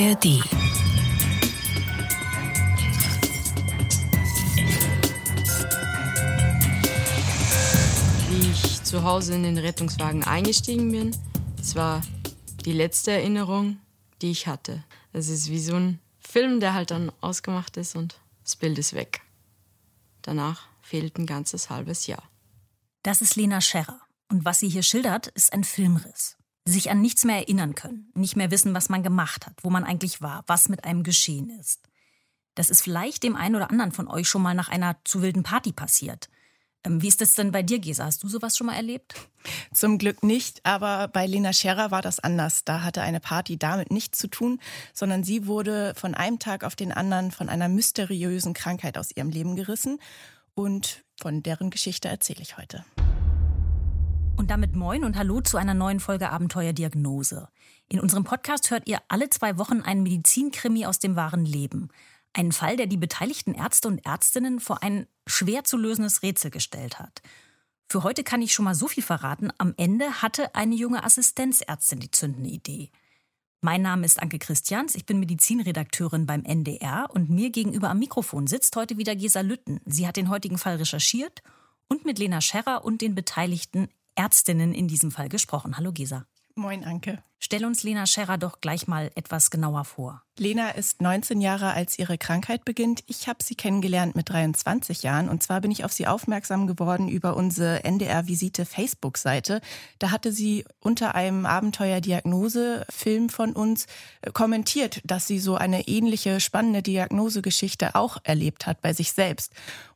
ARD. Wie ich zu Hause in den Rettungswagen eingestiegen bin, das war die letzte Erinnerung, die ich hatte. Es ist wie so ein Film, der halt dann ausgemacht ist und das Bild ist weg. Danach fehlt ein ganzes halbes Jahr. Das ist Lena Scherrer. Und was sie hier schildert, ist ein Filmriss sich an nichts mehr erinnern können, nicht mehr wissen, was man gemacht hat, wo man eigentlich war, was mit einem geschehen ist. Das ist vielleicht dem einen oder anderen von euch schon mal nach einer zu wilden Party passiert. Ähm, wie ist das denn bei dir, Gesa? Hast du sowas schon mal erlebt? Zum Glück nicht, aber bei Lena Scherer war das anders. Da hatte eine Party damit nichts zu tun, sondern sie wurde von einem Tag auf den anderen von einer mysteriösen Krankheit aus ihrem Leben gerissen. Und von deren Geschichte erzähle ich heute. Und damit moin und hallo zu einer neuen Folge Abenteuerdiagnose. In unserem Podcast hört ihr alle zwei Wochen einen Medizinkrimi aus dem wahren Leben. Einen Fall, der die beteiligten Ärzte und Ärztinnen vor ein schwer zu lösendes Rätsel gestellt hat. Für heute kann ich schon mal so viel verraten. Am Ende hatte eine junge Assistenzärztin die zündende Idee. Mein Name ist Anke Christians, ich bin Medizinredakteurin beim NDR und mir gegenüber am Mikrofon sitzt heute wieder Gesa Lütten. Sie hat den heutigen Fall recherchiert und mit Lena Scherrer und den Beteiligten Ärztinnen in diesem Fall gesprochen. Hallo Gesa. Moin, Anke. Stell uns Lena Scherrer doch gleich mal etwas genauer vor. Lena ist 19 Jahre, als ihre Krankheit beginnt. Ich habe sie kennengelernt mit 23 Jahren. Und zwar bin ich auf sie aufmerksam geworden über unsere NDR-Visite Facebook-Seite. Da hatte sie unter einem Abenteuer-Diagnose-Film von uns äh, kommentiert, dass sie so eine ähnliche spannende Diagnosegeschichte auch erlebt hat bei sich selbst.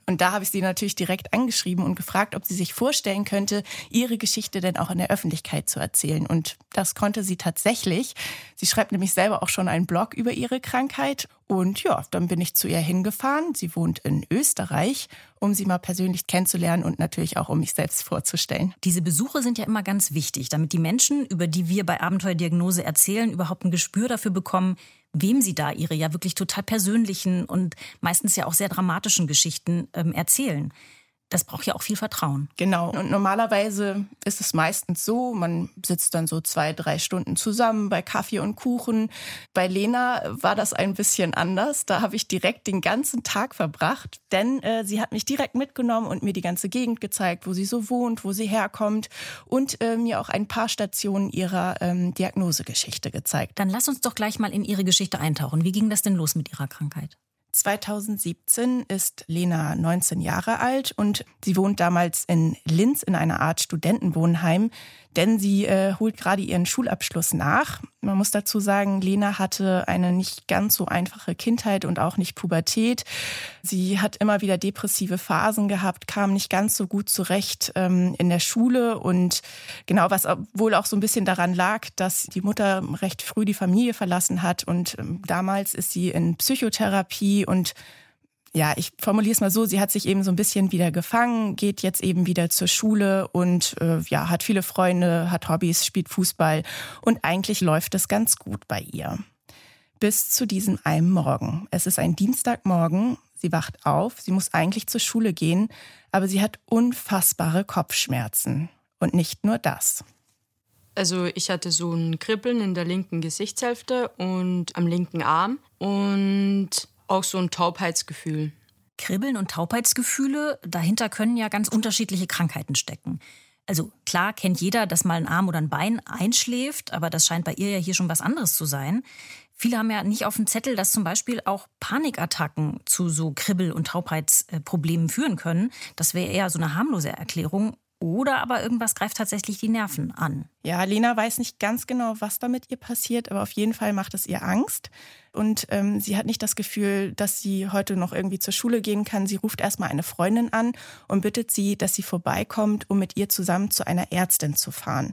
Und da habe ich sie natürlich direkt angeschrieben und gefragt, ob sie sich vorstellen könnte, ihre Geschichte denn auch in der Öffentlichkeit zu erzählen. Und das konnte sie tatsächlich. Sie schreibt nämlich selber auch schon einen Blog über ihre Krankheit. Und ja, dann bin ich zu ihr hingefahren. Sie wohnt in Österreich, um sie mal persönlich kennenzulernen und natürlich auch um mich selbst vorzustellen. Diese Besuche sind ja immer ganz wichtig, damit die Menschen, über die wir bei Abenteuerdiagnose erzählen, überhaupt ein Gespür dafür bekommen, wem sie da ihre ja wirklich total persönlichen und meistens ja auch sehr dramatischen Geschichten ähm, erzählen das braucht ja auch viel Vertrauen. Genau. Und normalerweise ist es meistens so, man sitzt dann so zwei, drei Stunden zusammen bei Kaffee und Kuchen. Bei Lena war das ein bisschen anders. Da habe ich direkt den ganzen Tag verbracht, denn äh, sie hat mich direkt mitgenommen und mir die ganze Gegend gezeigt, wo sie so wohnt, wo sie herkommt und äh, mir auch ein paar Stationen ihrer ähm, Diagnosegeschichte gezeigt. Dann lass uns doch gleich mal in ihre Geschichte eintauchen. Wie ging das denn los mit ihrer Krankheit? 2017 ist Lena 19 Jahre alt und sie wohnt damals in Linz in einer Art Studentenwohnheim, denn sie äh, holt gerade ihren Schulabschluss nach. Man muss dazu sagen, Lena hatte eine nicht ganz so einfache Kindheit und auch nicht Pubertät. Sie hat immer wieder depressive Phasen gehabt, kam nicht ganz so gut zurecht ähm, in der Schule und genau was wohl auch so ein bisschen daran lag, dass die Mutter recht früh die Familie verlassen hat und ähm, damals ist sie in Psychotherapie und ja, ich formuliere es mal so, sie hat sich eben so ein bisschen wieder gefangen, geht jetzt eben wieder zur Schule und äh, ja, hat viele Freunde, hat Hobbys, spielt Fußball und eigentlich läuft es ganz gut bei ihr. Bis zu diesem einen Morgen. Es ist ein Dienstagmorgen, sie wacht auf, sie muss eigentlich zur Schule gehen, aber sie hat unfassbare Kopfschmerzen. Und nicht nur das. Also ich hatte so ein Kribbeln in der linken Gesichtshälfte und am linken Arm und auch so ein Taubheitsgefühl. Kribbeln und Taubheitsgefühle, dahinter können ja ganz unterschiedliche Krankheiten stecken. Also klar kennt jeder, dass mal ein Arm oder ein Bein einschläft, aber das scheint bei ihr ja hier schon was anderes zu sein. Viele haben ja nicht auf dem Zettel, dass zum Beispiel auch Panikattacken zu so Kribbel- und Taubheitsproblemen führen können. Das wäre eher so eine harmlose Erklärung. Oder aber irgendwas greift tatsächlich die Nerven an. Ja, Lena weiß nicht ganz genau, was da mit ihr passiert, aber auf jeden Fall macht es ihr Angst. Und ähm, sie hat nicht das Gefühl, dass sie heute noch irgendwie zur Schule gehen kann. Sie ruft erstmal eine Freundin an und bittet sie, dass sie vorbeikommt, um mit ihr zusammen zu einer Ärztin zu fahren.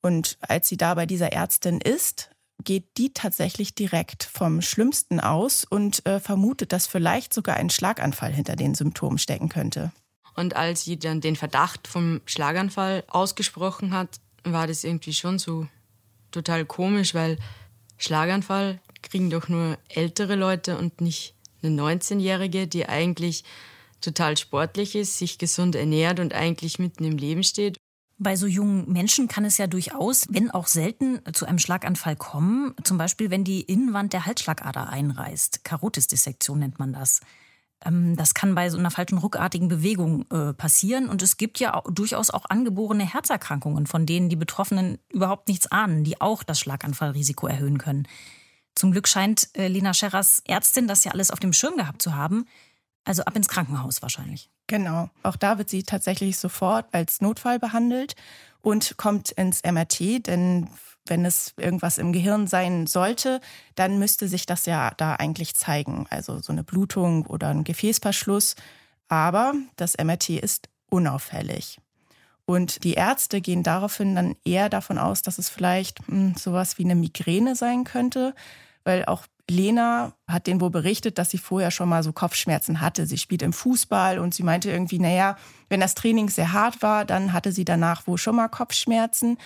Und als sie da bei dieser Ärztin ist, geht die tatsächlich direkt vom Schlimmsten aus und äh, vermutet, dass vielleicht sogar ein Schlaganfall hinter den Symptomen stecken könnte. Und als sie dann den Verdacht vom Schlaganfall ausgesprochen hat, war das irgendwie schon so total komisch, weil Schlaganfall kriegen doch nur ältere Leute und nicht eine 19-Jährige, die eigentlich total sportlich ist, sich gesund ernährt und eigentlich mitten im Leben steht. Bei so jungen Menschen kann es ja durchaus, wenn auch selten, zu einem Schlaganfall kommen. Zum Beispiel, wenn die Innenwand der Halsschlagader einreißt. Karotisdissektion nennt man das. Ähm, das kann bei so einer falschen ruckartigen Bewegung äh, passieren. Und es gibt ja durchaus auch angeborene Herzerkrankungen, von denen die Betroffenen überhaupt nichts ahnen, die auch das Schlaganfallrisiko erhöhen können. Zum Glück scheint äh, Lena Scherras Ärztin das ja alles auf dem Schirm gehabt zu haben. Also ab ins Krankenhaus wahrscheinlich. Genau. Auch da wird sie tatsächlich sofort als Notfall behandelt und kommt ins MRT, denn wenn es irgendwas im Gehirn sein sollte, dann müsste sich das ja da eigentlich zeigen. Also so eine Blutung oder ein Gefäßverschluss. Aber das MRT ist unauffällig. Und die Ärzte gehen daraufhin dann eher davon aus, dass es vielleicht hm, sowas wie eine Migräne sein könnte, weil auch Lena hat denen wohl berichtet, dass sie vorher schon mal so Kopfschmerzen hatte. Sie spielt im Fußball und sie meinte irgendwie, naja, wenn das Training sehr hart war, dann hatte sie danach wohl schon mal Kopfschmerzen.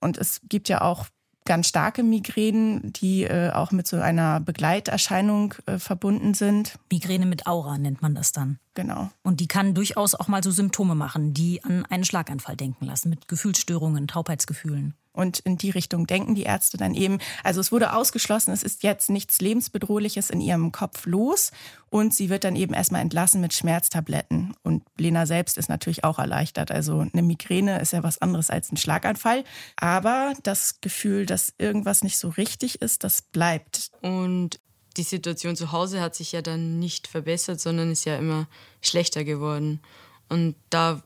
Und es gibt ja auch ganz starke Migränen, die äh, auch mit so einer Begleiterscheinung äh, verbunden sind. Migräne mit Aura nennt man das dann. Genau. Und die kann durchaus auch mal so Symptome machen, die an einen Schlaganfall denken lassen, mit Gefühlsstörungen, Taubheitsgefühlen. Und in die Richtung denken die Ärzte dann eben. Also es wurde ausgeschlossen, es ist jetzt nichts Lebensbedrohliches in ihrem Kopf los. Und sie wird dann eben erstmal entlassen mit Schmerztabletten. Und Lena selbst ist natürlich auch erleichtert. Also eine Migräne ist ja was anderes als ein Schlaganfall. Aber das Gefühl, dass irgendwas nicht so richtig ist, das bleibt. Und die Situation zu Hause hat sich ja dann nicht verbessert, sondern ist ja immer schlechter geworden. Und da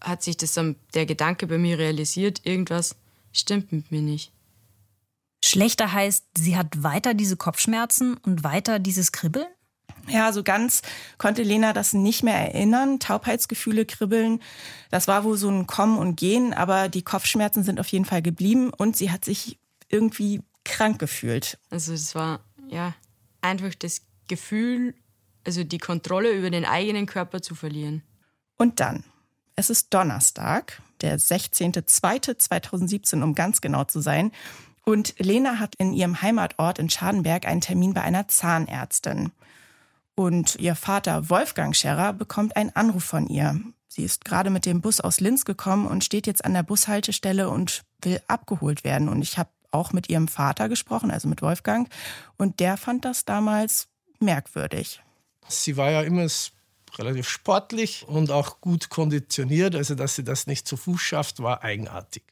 hat sich das dann der Gedanke bei mir realisiert, irgendwas stimmt mit mir nicht. Schlechter heißt, sie hat weiter diese Kopfschmerzen und weiter dieses Kribbeln? Ja, so ganz konnte Lena das nicht mehr erinnern. Taubheitsgefühle, Kribbeln, das war wohl so ein Kommen und Gehen, aber die Kopfschmerzen sind auf jeden Fall geblieben und sie hat sich irgendwie krank gefühlt. Also es war ja einfach das Gefühl, also die Kontrolle über den eigenen Körper zu verlieren. Und dann, es ist Donnerstag, der 16.02.2017, um ganz genau zu sein. Und Lena hat in ihrem Heimatort in Schadenberg einen Termin bei einer Zahnärztin. Und ihr Vater Wolfgang Scherrer bekommt einen Anruf von ihr. Sie ist gerade mit dem Bus aus Linz gekommen und steht jetzt an der Bushaltestelle und will abgeholt werden. Und ich habe auch mit ihrem Vater gesprochen, also mit Wolfgang. Und der fand das damals merkwürdig. Sie war ja immer relativ sportlich und auch gut konditioniert. Also, dass sie das nicht zu Fuß schafft, war eigenartig.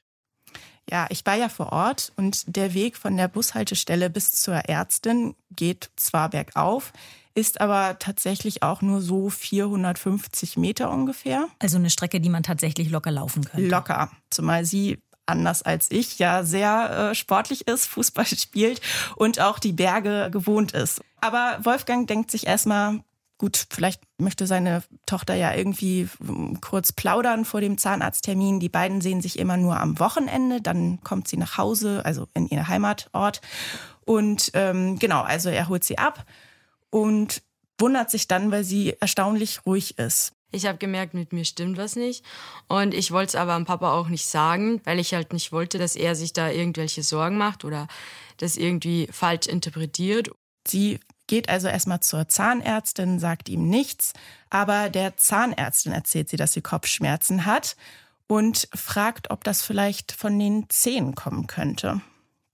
Ja, ich war ja vor Ort und der Weg von der Bushaltestelle bis zur Ärztin geht zwar bergauf, ist aber tatsächlich auch nur so 450 Meter ungefähr. Also eine Strecke, die man tatsächlich locker laufen könnte. Locker, zumal sie anders als ich ja sehr äh, sportlich ist, Fußball spielt und auch die Berge gewohnt ist. Aber Wolfgang denkt sich erstmal, gut, vielleicht möchte seine Tochter ja irgendwie hm, kurz plaudern vor dem Zahnarzttermin. Die beiden sehen sich immer nur am Wochenende, dann kommt sie nach Hause, also in ihr Heimatort. Und ähm, genau, also er holt sie ab und wundert sich dann, weil sie erstaunlich ruhig ist. Ich habe gemerkt, mit mir stimmt was nicht. Und ich wollte es aber am Papa auch nicht sagen, weil ich halt nicht wollte, dass er sich da irgendwelche Sorgen macht oder das irgendwie falsch interpretiert. Sie geht also erstmal zur Zahnärztin, sagt ihm nichts, aber der Zahnärztin erzählt sie, dass sie Kopfschmerzen hat und fragt, ob das vielleicht von den Zähnen kommen könnte.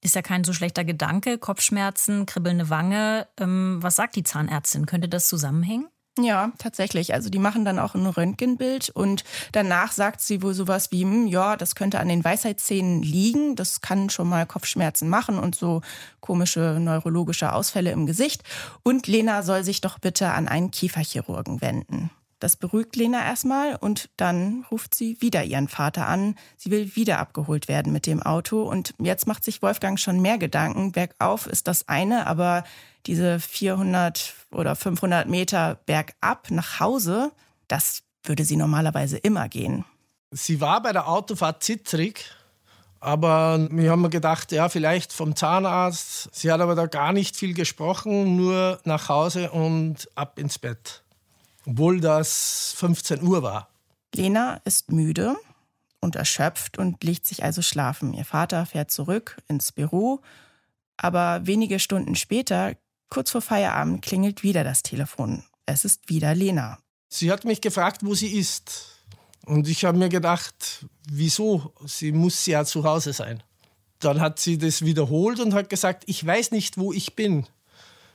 Ist ja kein so schlechter Gedanke. Kopfschmerzen, kribbelnde Wange. Ähm, was sagt die Zahnärztin? Könnte das zusammenhängen? Ja, tatsächlich. Also die machen dann auch ein Röntgenbild und danach sagt sie wohl sowas wie, hm, ja, das könnte an den Weisheitszähnen liegen, das kann schon mal Kopfschmerzen machen und so komische neurologische Ausfälle im Gesicht. Und Lena soll sich doch bitte an einen Kieferchirurgen wenden. Das beruhigt Lena erstmal und dann ruft sie wieder ihren Vater an. Sie will wieder abgeholt werden mit dem Auto und jetzt macht sich Wolfgang schon mehr Gedanken. Bergauf ist das eine, aber diese 400 oder 500 Meter bergab nach Hause, das würde sie normalerweise immer gehen. Sie war bei der Autofahrt zittrig, aber wir haben gedacht, ja, vielleicht vom Zahnarzt. Sie hat aber da gar nicht viel gesprochen, nur nach Hause und ab ins Bett. Obwohl das 15 Uhr war. Lena ist müde und erschöpft und legt sich also schlafen. Ihr Vater fährt zurück ins Büro, aber wenige Stunden später Kurz vor Feierabend klingelt wieder das Telefon. Es ist wieder Lena. Sie hat mich gefragt, wo sie ist. Und ich habe mir gedacht, wieso? Sie muss ja zu Hause sein. Dann hat sie das wiederholt und hat gesagt, ich weiß nicht, wo ich bin.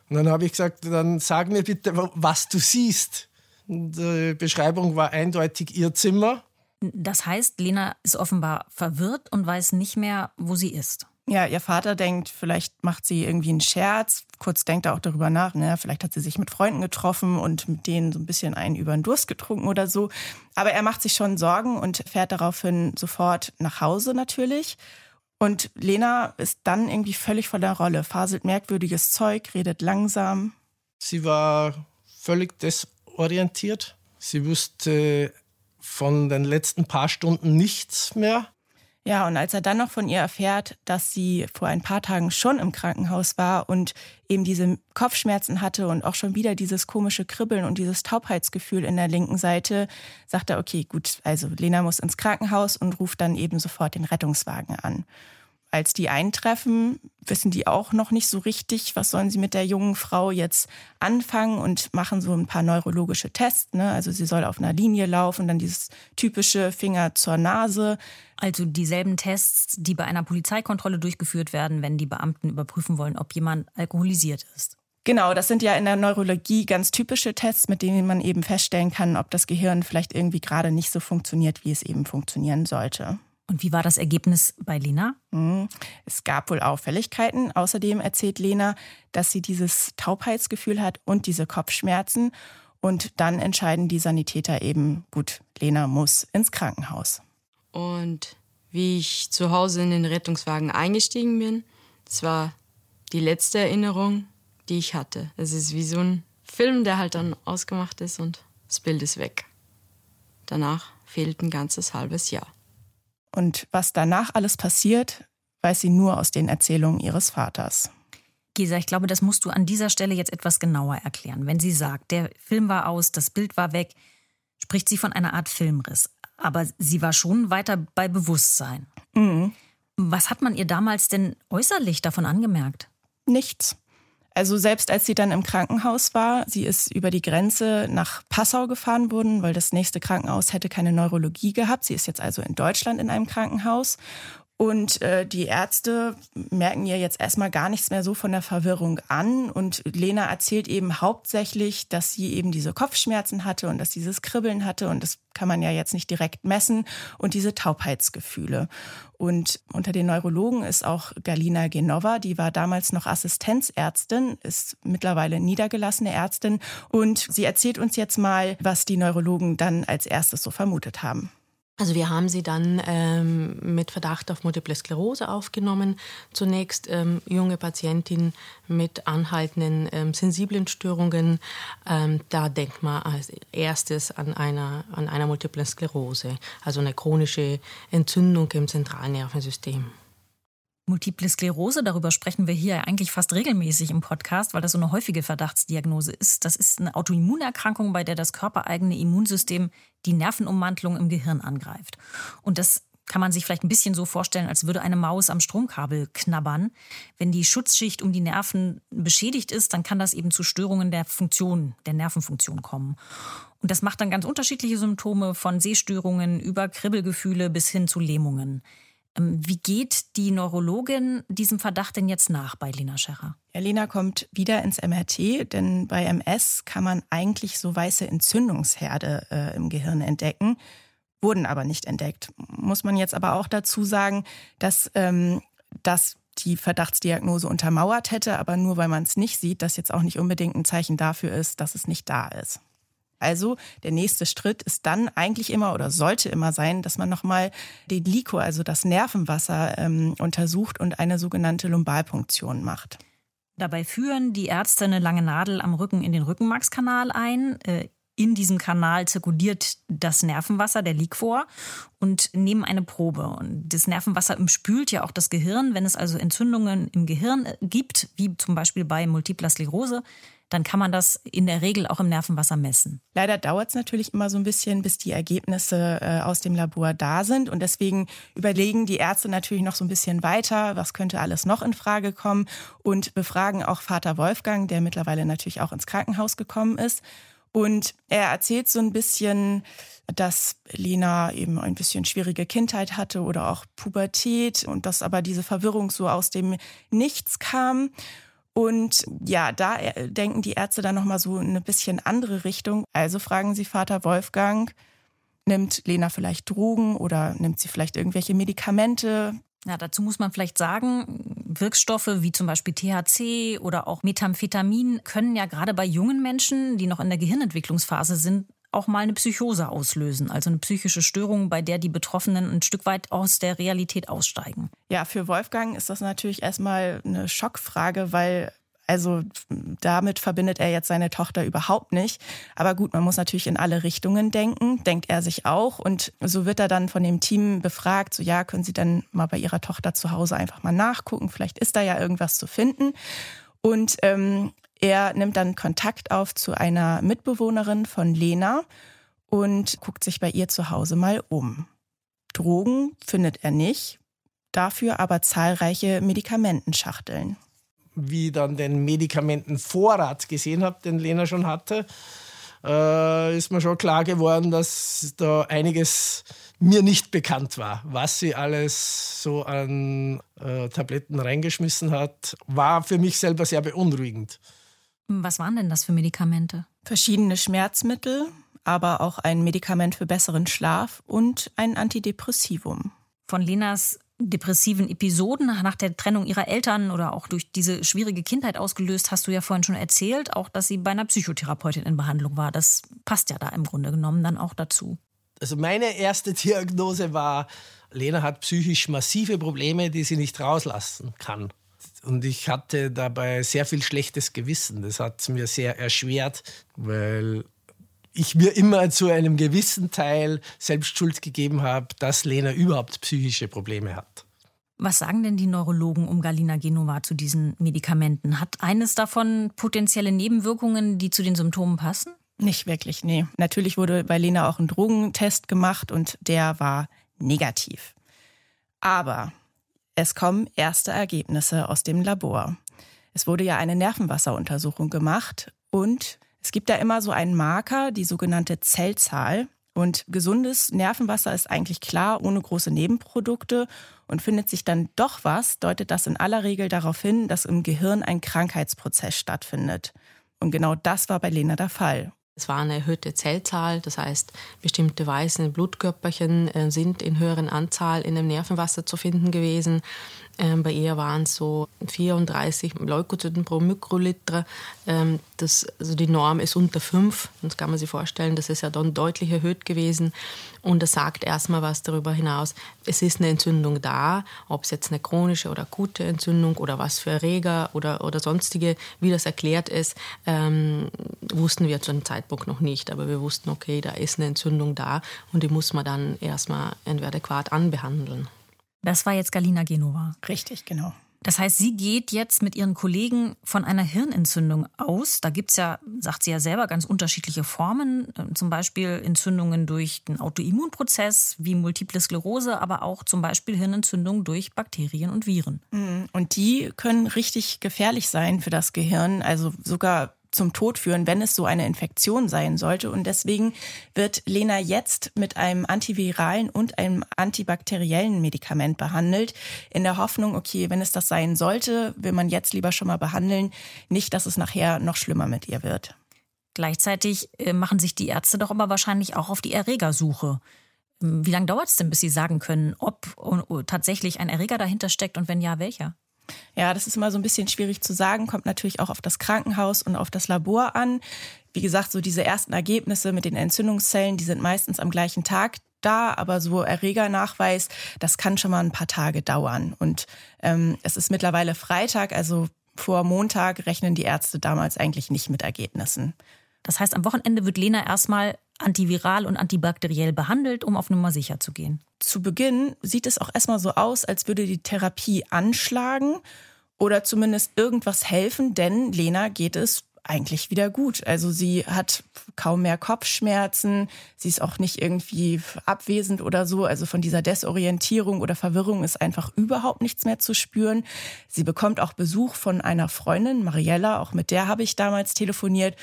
Und dann habe ich gesagt, dann sag mir bitte, was du siehst. Die Beschreibung war eindeutig ihr Zimmer. Das heißt, Lena ist offenbar verwirrt und weiß nicht mehr, wo sie ist. Ja, ihr Vater denkt, vielleicht macht sie irgendwie einen Scherz. Kurz denkt er auch darüber nach, ne? vielleicht hat sie sich mit Freunden getroffen und mit denen so ein bisschen einen über den Durst getrunken oder so. Aber er macht sich schon Sorgen und fährt daraufhin sofort nach Hause natürlich. Und Lena ist dann irgendwie völlig von der Rolle, faselt merkwürdiges Zeug, redet langsam. Sie war völlig desorientiert. Sie wusste von den letzten paar Stunden nichts mehr. Ja, und als er dann noch von ihr erfährt, dass sie vor ein paar Tagen schon im Krankenhaus war und eben diese Kopfschmerzen hatte und auch schon wieder dieses komische Kribbeln und dieses Taubheitsgefühl in der linken Seite, sagt er, okay, gut, also Lena muss ins Krankenhaus und ruft dann eben sofort den Rettungswagen an als die eintreffen, wissen die auch noch nicht so richtig, was sollen sie mit der jungen Frau jetzt anfangen und machen so ein paar neurologische Tests. Ne? Also sie soll auf einer Linie laufen, dann dieses typische Finger zur Nase. Also dieselben Tests, die bei einer Polizeikontrolle durchgeführt werden, wenn die Beamten überprüfen wollen, ob jemand alkoholisiert ist. Genau, das sind ja in der Neurologie ganz typische Tests, mit denen man eben feststellen kann, ob das Gehirn vielleicht irgendwie gerade nicht so funktioniert, wie es eben funktionieren sollte. Und wie war das Ergebnis bei Lena? Hm, es gab wohl Auffälligkeiten. Außerdem erzählt Lena, dass sie dieses Taubheitsgefühl hat und diese Kopfschmerzen. Und dann entscheiden die Sanitäter eben, gut, Lena muss ins Krankenhaus. Und wie ich zu Hause in den Rettungswagen eingestiegen bin, das war die letzte Erinnerung, die ich hatte. Es ist wie so ein Film, der halt dann ausgemacht ist und das Bild ist weg. Danach fehlt ein ganzes halbes Jahr. Und was danach alles passiert, weiß sie nur aus den Erzählungen ihres Vaters. Gesa, ich glaube, das musst du an dieser Stelle jetzt etwas genauer erklären. Wenn sie sagt, der Film war aus, das Bild war weg, spricht sie von einer Art Filmriss. Aber sie war schon weiter bei Bewusstsein. Mhm. Was hat man ihr damals denn äußerlich davon angemerkt? Nichts. Also selbst als sie dann im Krankenhaus war, sie ist über die Grenze nach Passau gefahren worden, weil das nächste Krankenhaus hätte keine Neurologie gehabt. Sie ist jetzt also in Deutschland in einem Krankenhaus und äh, die Ärzte merken ihr jetzt erstmal gar nichts mehr so von der Verwirrung an. Und Lena erzählt eben hauptsächlich, dass sie eben diese Kopfschmerzen hatte und dass dieses Kribbeln hatte. Und das kann man ja jetzt nicht direkt messen. Und diese Taubheitsgefühle. Und unter den Neurologen ist auch Galina Genova, die war damals noch Assistenzärztin, ist mittlerweile niedergelassene Ärztin. Und sie erzählt uns jetzt mal, was die Neurologen dann als erstes so vermutet haben. Also wir haben sie dann ähm, mit Verdacht auf Multiple Sklerose aufgenommen. Zunächst ähm, junge Patientin mit anhaltenden ähm, sensiblen Störungen. Ähm, da denkt man als erstes an einer, an einer Multiple Sklerose, also eine chronische Entzündung im Zentralnervensystem. Multiple Sklerose, darüber sprechen wir hier eigentlich fast regelmäßig im Podcast, weil das so eine häufige Verdachtsdiagnose ist. Das ist eine Autoimmunerkrankung, bei der das körpereigene Immunsystem die Nervenummantelung im Gehirn angreift. Und das kann man sich vielleicht ein bisschen so vorstellen, als würde eine Maus am Stromkabel knabbern. Wenn die Schutzschicht um die Nerven beschädigt ist, dann kann das eben zu Störungen der Funktion, der Nervenfunktion kommen. Und das macht dann ganz unterschiedliche Symptome von Sehstörungen über Kribbelgefühle bis hin zu Lähmungen. Ähm, wie geht die Neurologin diesem Verdacht denn jetzt nach bei Lena Scherrer? Ja, Lena kommt wieder ins MRT, denn bei MS kann man eigentlich so weiße Entzündungsherde äh, im Gehirn entdecken, wurden aber nicht entdeckt. Muss man jetzt aber auch dazu sagen, dass ähm, das die Verdachtsdiagnose untermauert hätte, aber nur weil man es nicht sieht, das jetzt auch nicht unbedingt ein Zeichen dafür ist, dass es nicht da ist. Also der nächste Schritt ist dann eigentlich immer oder sollte immer sein, dass man nochmal den Liquor, also das Nervenwasser, ähm, untersucht und eine sogenannte Lumbalpunktion macht. Dabei führen die Ärzte eine lange Nadel am Rücken in den Rückenmarkskanal ein. Äh, in diesem Kanal zirkuliert das Nervenwasser, der Liquor, und nehmen eine Probe. Und das Nervenwasser spült ja auch das Gehirn. Wenn es also Entzündungen im Gehirn äh, gibt, wie zum Beispiel bei Multipler Sklerose, dann kann man das in der Regel auch im Nervenwasser messen. Leider dauert es natürlich immer so ein bisschen, bis die Ergebnisse äh, aus dem Labor da sind. Und deswegen überlegen die Ärzte natürlich noch so ein bisschen weiter, was könnte alles noch in Frage kommen und befragen auch Vater Wolfgang, der mittlerweile natürlich auch ins Krankenhaus gekommen ist. Und er erzählt so ein bisschen, dass Lena eben ein bisschen schwierige Kindheit hatte oder auch Pubertät und dass aber diese Verwirrung so aus dem Nichts kam. Und ja, da äh, denken die Ärzte dann nochmal so in eine bisschen andere Richtung. Also fragen sie Vater Wolfgang, nimmt Lena vielleicht Drogen oder nimmt sie vielleicht irgendwelche Medikamente? Ja, dazu muss man vielleicht sagen, Wirkstoffe wie zum Beispiel THC oder auch Methamphetamin können ja gerade bei jungen Menschen, die noch in der Gehirnentwicklungsphase sind, auch mal eine Psychose auslösen, also eine psychische Störung, bei der die Betroffenen ein Stück weit aus der Realität aussteigen. Ja, für Wolfgang ist das natürlich erstmal eine Schockfrage, weil also damit verbindet er jetzt seine Tochter überhaupt nicht. Aber gut, man muss natürlich in alle Richtungen denken, denkt er sich auch. Und so wird er dann von dem Team befragt, so ja, können Sie dann mal bei Ihrer Tochter zu Hause einfach mal nachgucken, vielleicht ist da ja irgendwas zu finden. Und ähm, er nimmt dann Kontakt auf zu einer Mitbewohnerin von Lena und guckt sich bei ihr zu Hause mal um. Drogen findet er nicht, dafür aber zahlreiche Medikamentenschachteln. Wie dann den Medikamentenvorrat gesehen habe, den Lena schon hatte, äh, ist mir schon klar geworden, dass da einiges mir nicht bekannt war. Was sie alles so an äh, Tabletten reingeschmissen hat, war für mich selber sehr beunruhigend. Was waren denn das für Medikamente? Verschiedene Schmerzmittel, aber auch ein Medikament für besseren Schlaf und ein Antidepressivum. Von Lenas depressiven Episoden nach der Trennung ihrer Eltern oder auch durch diese schwierige Kindheit ausgelöst, hast du ja vorhin schon erzählt, auch dass sie bei einer Psychotherapeutin in Behandlung war. Das passt ja da im Grunde genommen dann auch dazu. Also meine erste Diagnose war, Lena hat psychisch massive Probleme, die sie nicht rauslassen kann. Und ich hatte dabei sehr viel schlechtes Gewissen. Das hat es mir sehr erschwert, weil ich mir immer zu einem gewissen Teil selbst Schuld gegeben habe, dass Lena überhaupt psychische Probleme hat. Was sagen denn die Neurologen um Galina Genova zu diesen Medikamenten? Hat eines davon potenzielle Nebenwirkungen, die zu den Symptomen passen? Nicht wirklich, nee. Natürlich wurde bei Lena auch ein Drogentest gemacht und der war negativ. Aber es kommen erste Ergebnisse aus dem Labor. Es wurde ja eine Nervenwasseruntersuchung gemacht und es gibt da immer so einen Marker, die sogenannte Zellzahl. Und gesundes Nervenwasser ist eigentlich klar, ohne große Nebenprodukte. Und findet sich dann doch was, deutet das in aller Regel darauf hin, dass im Gehirn ein Krankheitsprozess stattfindet. Und genau das war bei Lena der Fall. Es war eine erhöhte Zellzahl, das heißt, bestimmte weiße Blutkörperchen äh, sind in höheren Anzahl in dem Nervenwasser zu finden gewesen. Ähm, bei ihr waren es so 34 Leukozyten pro Mikroliter. Ähm, das, also die Norm ist unter 5. Das kann man sich vorstellen, das ist ja dann deutlich erhöht gewesen. Und das sagt erstmal was darüber hinaus. Es ist eine Entzündung da, ob es jetzt eine chronische oder akute Entzündung oder was für Erreger oder, oder sonstige, wie das erklärt ist, ähm, wussten wir zu dem Zeitpunkt noch nicht. Aber wir wussten, okay, da ist eine Entzündung da und die muss man dann erstmal entweder adäquat anbehandeln. Das war jetzt Galina Genova. Richtig, genau. Das heißt, sie geht jetzt mit ihren Kollegen von einer Hirnentzündung aus. Da gibt es ja, sagt sie ja selber, ganz unterschiedliche Formen. Ähm, zum Beispiel Entzündungen durch den Autoimmunprozess wie Multiple Sklerose, aber auch zum Beispiel Hirnentzündung durch Bakterien und Viren. Mhm. Und die können richtig gefährlich sein für das Gehirn. Also sogar zum Tod führen, wenn es so eine Infektion sein sollte. Und deswegen wird Lena jetzt mit einem antiviralen und einem antibakteriellen Medikament behandelt, in der Hoffnung, okay, wenn es das sein sollte, will man jetzt lieber schon mal behandeln, nicht, dass es nachher noch schlimmer mit ihr wird. Gleichzeitig äh, machen sich die Ärzte doch aber wahrscheinlich auch auf die Erregersuche. Wie lange dauert es denn, bis Sie sagen können, ob tatsächlich ein Erreger dahinter steckt und wenn ja, welcher? Ja, das ist immer so ein bisschen schwierig zu sagen, kommt natürlich auch auf das Krankenhaus und auf das Labor an. Wie gesagt, so diese ersten Ergebnisse mit den Entzündungszellen, die sind meistens am gleichen Tag da, aber so Erregernachweis, das kann schon mal ein paar Tage dauern. Und ähm, es ist mittlerweile Freitag, also vor Montag rechnen die Ärzte damals eigentlich nicht mit Ergebnissen. Das heißt, am Wochenende wird Lena erstmal antiviral und antibakteriell behandelt, um auf Nummer sicher zu gehen. Zu Beginn sieht es auch erstmal so aus, als würde die Therapie anschlagen oder zumindest irgendwas helfen, denn Lena geht es eigentlich wieder gut. Also sie hat kaum mehr Kopfschmerzen, sie ist auch nicht irgendwie abwesend oder so. Also von dieser Desorientierung oder Verwirrung ist einfach überhaupt nichts mehr zu spüren. Sie bekommt auch Besuch von einer Freundin, Mariella, auch mit der habe ich damals telefoniert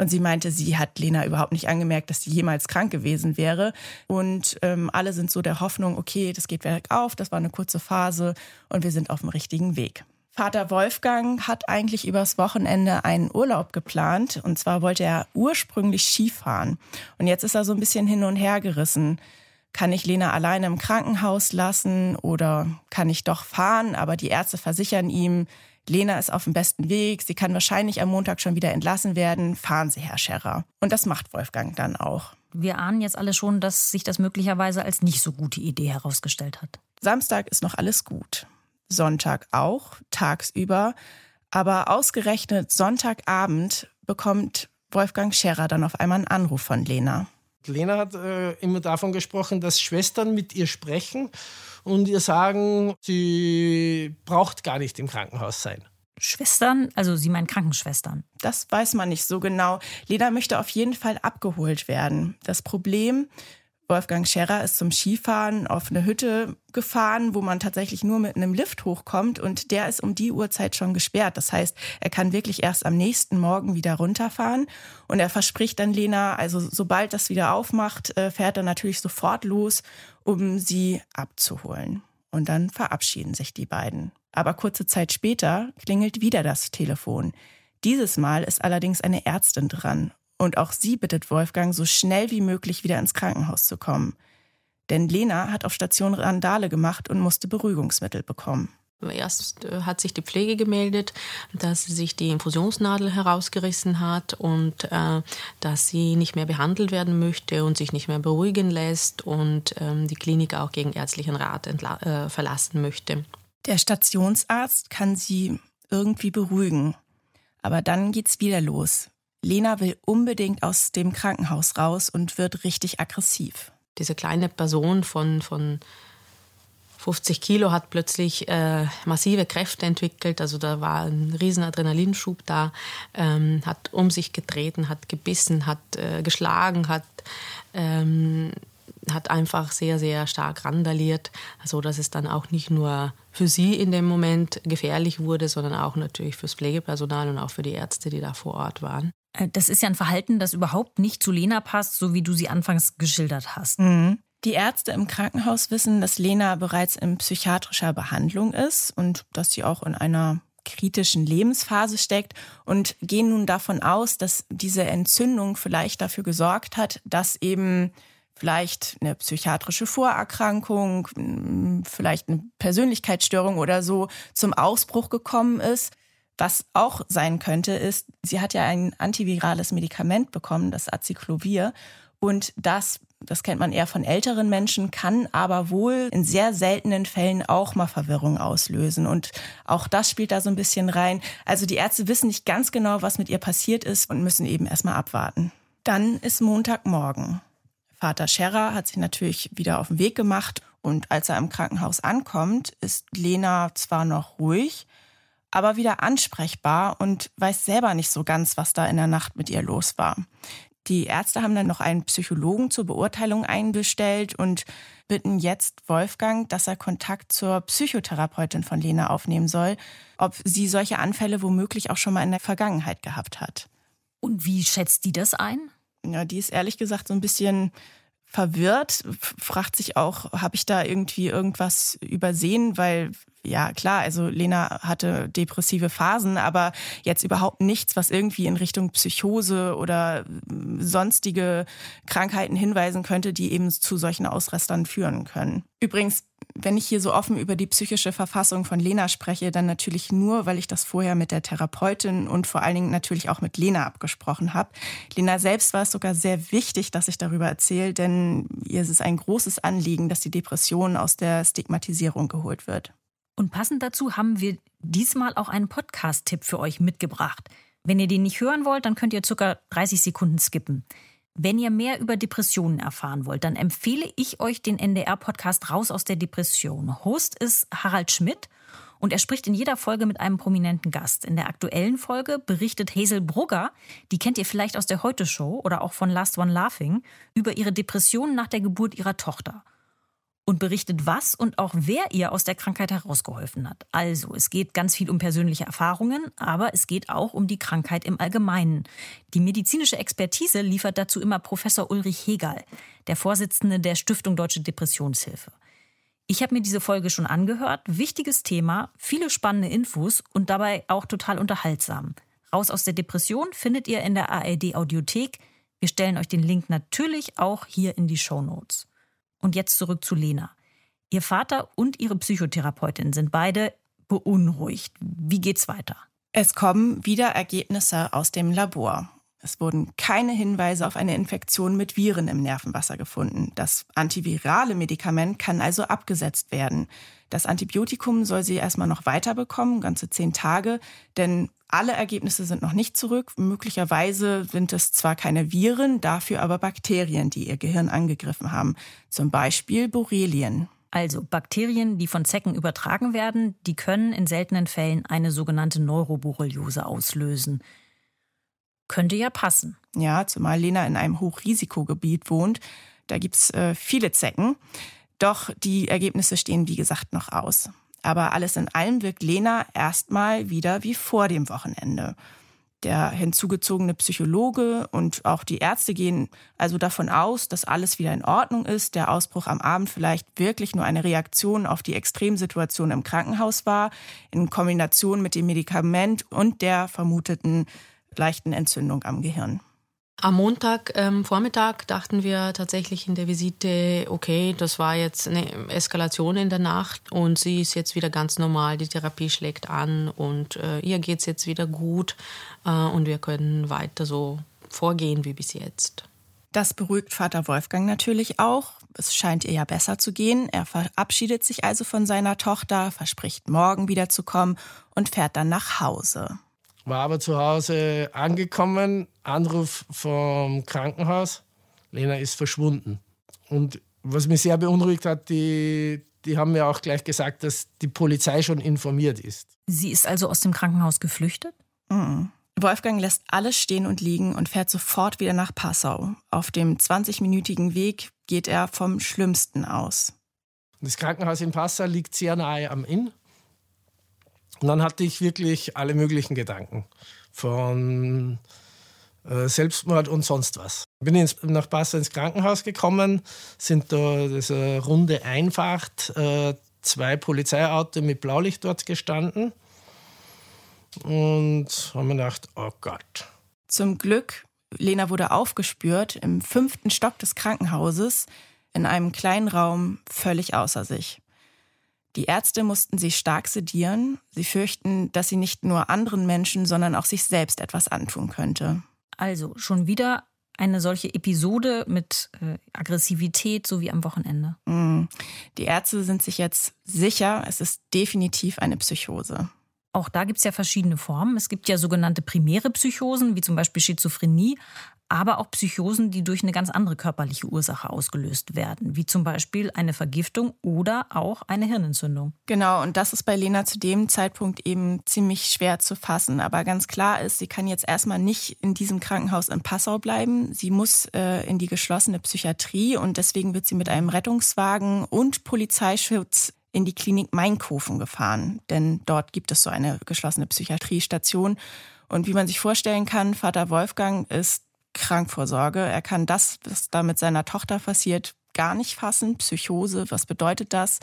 Und sie meinte, sie hat Lena überhaupt nicht angemerkt, dass sie jemals krank gewesen wäre. Und ähm, alle sind so der Hoffnung, okay, das geht bergauf, das war eine kurze Phase und wir sind auf dem richtigen Weg. Vater Wolfgang hat eigentlich übers Wochenende einen Urlaub geplant. Und zwar wollte er ursprünglich Skifahren. Und jetzt ist er so ein bisschen hin und her gerissen. Kann ich Lena alleine im Krankenhaus lassen oder kann ich doch fahren? Aber die Ärzte versichern ihm, Lena ist auf dem besten Weg, sie kann wahrscheinlich am Montag schon wieder entlassen werden, fahren Sie, Herr Scherrer. Und das macht Wolfgang dann auch. Wir ahnen jetzt alle schon, dass sich das möglicherweise als nicht so gute Idee herausgestellt hat. Samstag ist noch alles gut. Sonntag auch, tagsüber. Aber ausgerechnet Sonntagabend bekommt Wolfgang Scherrer dann auf einmal einen Anruf von Lena. Lena hat äh, immer davon gesprochen, dass Schwestern mit ihr sprechen und ihr sagen, sie braucht gar nicht im Krankenhaus sein. Schwestern, also Sie meinen Krankenschwestern. Das weiß man nicht so genau. Lena möchte auf jeden Fall abgeholt werden. Das Problem, Wolfgang Scherrer ist zum Skifahren auf eine Hütte gefahren, wo man tatsächlich nur mit einem Lift hochkommt und der ist um die Uhrzeit schon gesperrt. Das heißt, er kann wirklich erst am nächsten Morgen wieder runterfahren und er verspricht dann Lena, also sobald das wieder aufmacht, äh, fährt er natürlich sofort los, um sie abzuholen. Und dann verabschieden sich die beiden. Aber kurze Zeit später klingelt wieder das Telefon. Dieses Mal ist allerdings eine Ärztin dran und auch sie bittet Wolfgang, so schnell wie möglich wieder ins Krankenhaus zu kommen. Denn Lena hat auf Station Randale gemacht und musste Beruhigungsmittel bekommen. Erst äh, hat sich die Pflege gemeldet, dass sie sich die Infusionsnadel herausgerissen hat und äh, dass sie nicht mehr behandelt werden möchte und sich nicht mehr beruhigen lässt und ähm, die Klinik auch gegen ärztlichen Rat äh, verlassen möchte. Der Stationsarzt kann sie irgendwie beruhigen. Aber dann geht's wieder los. Lena will unbedingt aus dem Krankenhaus raus und wird richtig aggressiv. Diese kleine Person von, von 50 Kilo hat plötzlich äh, massive Kräfte entwickelt. Also da war ein riesen Adrenalinschub da, ähm, hat um sich getreten, hat gebissen, hat äh, geschlagen, hat, ähm, hat einfach sehr, sehr stark randaliert, so dass es dann auch nicht nur für sie in dem Moment gefährlich wurde, sondern auch natürlich fürs Pflegepersonal und auch für die Ärzte, die da vor Ort waren. Äh, das ist ja ein Verhalten, das überhaupt nicht zu Lena passt, so wie du sie anfangs geschildert hast. Mhm. Die Ärzte im Krankenhaus wissen, dass Lena bereits in psychiatrischer Behandlung ist und dass sie auch in einer kritischen Lebensphase steckt und gehen nun davon aus, dass diese Entzündung vielleicht dafür gesorgt hat, dass eben vielleicht eine psychiatrische Vorerkrankung, vielleicht eine Persönlichkeitsstörung oder so zum Ausbruch gekommen ist. Was auch sein könnte, ist, sie hat ja ein antivirales Medikament bekommen, das Acyclovir. Und das, das kennt man eher von älteren Menschen, kann aber wohl in sehr seltenen Fällen auch mal Verwirrung auslösen. Und auch das spielt da so ein bisschen rein. Also die Ärzte wissen nicht ganz genau, was mit ihr passiert ist und müssen eben erstmal abwarten. Dann ist Montagmorgen. Vater Scherrer hat sich natürlich wieder auf den Weg gemacht und als er im Krankenhaus ankommt, ist Lena zwar noch ruhig, aber wieder ansprechbar und weiß selber nicht so ganz, was da in der Nacht mit ihr los war. Die Ärzte haben dann noch einen Psychologen zur Beurteilung einbestellt und bitten jetzt Wolfgang, dass er Kontakt zur Psychotherapeutin von Lena aufnehmen soll, ob sie solche Anfälle womöglich auch schon mal in der Vergangenheit gehabt hat. Und wie schätzt die das ein? Ja, die ist ehrlich gesagt so ein bisschen verwirrt, fragt sich auch, habe ich da irgendwie irgendwas übersehen, weil ja, klar, also Lena hatte depressive Phasen, aber jetzt überhaupt nichts, was irgendwie in Richtung Psychose oder sonstige Krankheiten hinweisen könnte, die eben zu solchen Ausrastern führen können. Übrigens, wenn ich hier so offen über die psychische Verfassung von Lena spreche, dann natürlich nur, weil ich das vorher mit der Therapeutin und vor allen Dingen natürlich auch mit Lena abgesprochen habe. Lena selbst war es sogar sehr wichtig, dass ich darüber erzähle, denn ihr ist es ein großes Anliegen, dass die Depression aus der Stigmatisierung geholt wird. Und passend dazu haben wir diesmal auch einen Podcast-Tipp für euch mitgebracht. Wenn ihr den nicht hören wollt, dann könnt ihr circa 30 Sekunden skippen. Wenn ihr mehr über Depressionen erfahren wollt, dann empfehle ich euch den NDR-Podcast Raus aus der Depression. Host ist Harald Schmidt und er spricht in jeder Folge mit einem prominenten Gast. In der aktuellen Folge berichtet Hazel Brugger, die kennt ihr vielleicht aus der Heute-Show oder auch von Last One Laughing, über ihre Depressionen nach der Geburt ihrer Tochter. Und berichtet, was und auch wer ihr aus der Krankheit herausgeholfen hat. Also, es geht ganz viel um persönliche Erfahrungen, aber es geht auch um die Krankheit im Allgemeinen. Die medizinische Expertise liefert dazu immer Professor Ulrich Hegel, der Vorsitzende der Stiftung Deutsche Depressionshilfe. Ich habe mir diese Folge schon angehört. Wichtiges Thema, viele spannende Infos und dabei auch total unterhaltsam. Raus aus der Depression findet ihr in der ARD Audiothek. Wir stellen euch den Link natürlich auch hier in die Show Notes. Und jetzt zurück zu Lena. Ihr Vater und ihre Psychotherapeutin sind beide beunruhigt. Wie geht's weiter? Es kommen wieder Ergebnisse aus dem Labor. Es wurden keine Hinweise auf eine Infektion mit Viren im Nervenwasser gefunden. Das antivirale Medikament kann also abgesetzt werden. Das Antibiotikum soll sie erstmal noch weiter bekommen, ganze zehn Tage, denn alle Ergebnisse sind noch nicht zurück. Möglicherweise sind es zwar keine Viren, dafür aber Bakterien, die ihr Gehirn angegriffen haben. Zum Beispiel Borrelien. Also Bakterien, die von Zecken übertragen werden, die können in seltenen Fällen eine sogenannte Neuroborreliose auslösen. Könnte ja passen. Ja, zumal Lena in einem Hochrisikogebiet wohnt. Da gibt's äh, viele Zecken. Doch die Ergebnisse stehen, wie gesagt, noch aus. Aber alles in allem wirkt Lena erstmal wieder wie vor dem Wochenende. Der hinzugezogene Psychologe und auch die Ärzte gehen also davon aus, dass alles wieder in Ordnung ist, der Ausbruch am Abend vielleicht wirklich nur eine Reaktion auf die Extremsituation im Krankenhaus war, in Kombination mit dem Medikament und der vermuteten leichten Entzündung am Gehirn. Am Montag ähm, Vormittag dachten wir tatsächlich in der Visite, okay, das war jetzt eine Eskalation in der Nacht und sie ist jetzt wieder ganz normal, die Therapie schlägt an und äh, ihr geht es jetzt wieder gut äh, und wir können weiter so vorgehen wie bis jetzt. Das beruhigt Vater Wolfgang natürlich auch. Es scheint ihr ja besser zu gehen. Er verabschiedet sich also von seiner Tochter, verspricht morgen wiederzukommen und fährt dann nach Hause war aber zu Hause angekommen, Anruf vom Krankenhaus, Lena ist verschwunden. Und was mich sehr beunruhigt hat, die, die haben mir auch gleich gesagt, dass die Polizei schon informiert ist. Sie ist also aus dem Krankenhaus geflüchtet? Mhm. Wolfgang lässt alles stehen und liegen und fährt sofort wieder nach Passau. Auf dem 20-minütigen Weg geht er vom Schlimmsten aus. Das Krankenhaus in Passau liegt sehr nahe am Inn. Und dann hatte ich wirklich alle möglichen Gedanken. Von äh, Selbstmord und sonst was. Bin ins, nach Passau ins Krankenhaus gekommen, sind da diese Runde Einfahrt, äh, zwei Polizeiautos mit Blaulicht dort gestanden und haben mir gedacht, oh Gott. Zum Glück, Lena wurde aufgespürt im fünften Stock des Krankenhauses in einem kleinen Raum völlig außer sich. Die Ärzte mussten sie stark sedieren. Sie fürchten, dass sie nicht nur anderen Menschen, sondern auch sich selbst etwas antun könnte. Also schon wieder eine solche Episode mit äh, Aggressivität, so wie am Wochenende. Mm. Die Ärzte sind sich jetzt sicher, es ist definitiv eine Psychose. Auch da gibt es ja verschiedene Formen. Es gibt ja sogenannte primäre Psychosen, wie zum Beispiel Schizophrenie, aber auch Psychosen, die durch eine ganz andere körperliche Ursache ausgelöst werden, wie zum Beispiel eine Vergiftung oder auch eine Hirnentzündung. Genau, und das ist bei Lena zu dem Zeitpunkt eben ziemlich schwer zu fassen. Aber ganz klar ist, sie kann jetzt erstmal nicht in diesem Krankenhaus in Passau bleiben. Sie muss äh, in die geschlossene Psychiatrie und deswegen wird sie mit einem Rettungswagen und Polizeischutz in die Klinik Mainkofen gefahren, denn dort gibt es so eine geschlossene Psychiatriestation. Und wie man sich vorstellen kann, Vater Wolfgang ist Krankvorsorge. Er kann das, was da mit seiner Tochter passiert, gar nicht fassen. Psychose, was bedeutet das?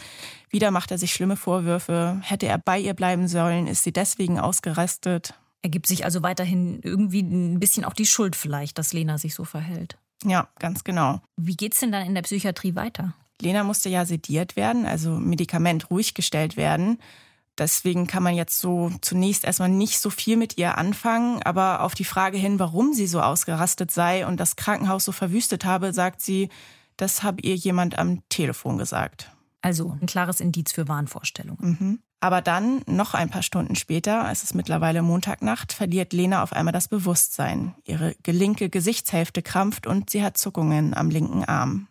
Wieder macht er sich schlimme Vorwürfe. Hätte er bei ihr bleiben sollen? Ist sie deswegen ausgerastet? Er gibt sich also weiterhin irgendwie ein bisschen auch die Schuld vielleicht, dass Lena sich so verhält. Ja, ganz genau. Wie geht's denn dann in der Psychiatrie weiter? Lena musste ja sediert werden, also Medikament ruhig gestellt werden. Deswegen kann man jetzt so zunächst erstmal nicht so viel mit ihr anfangen. Aber auf die Frage hin, warum sie so ausgerastet sei und das Krankenhaus so verwüstet habe, sagt sie, das habe ihr jemand am Telefon gesagt. Also ein klares Indiz für Wahnvorstellungen. Mhm. Aber dann, noch ein paar Stunden später, es ist mittlerweile Montagnacht, verliert Lena auf einmal das Bewusstsein. Ihre gelinke Gesichtshälfte krampft und sie hat Zuckungen am linken Arm.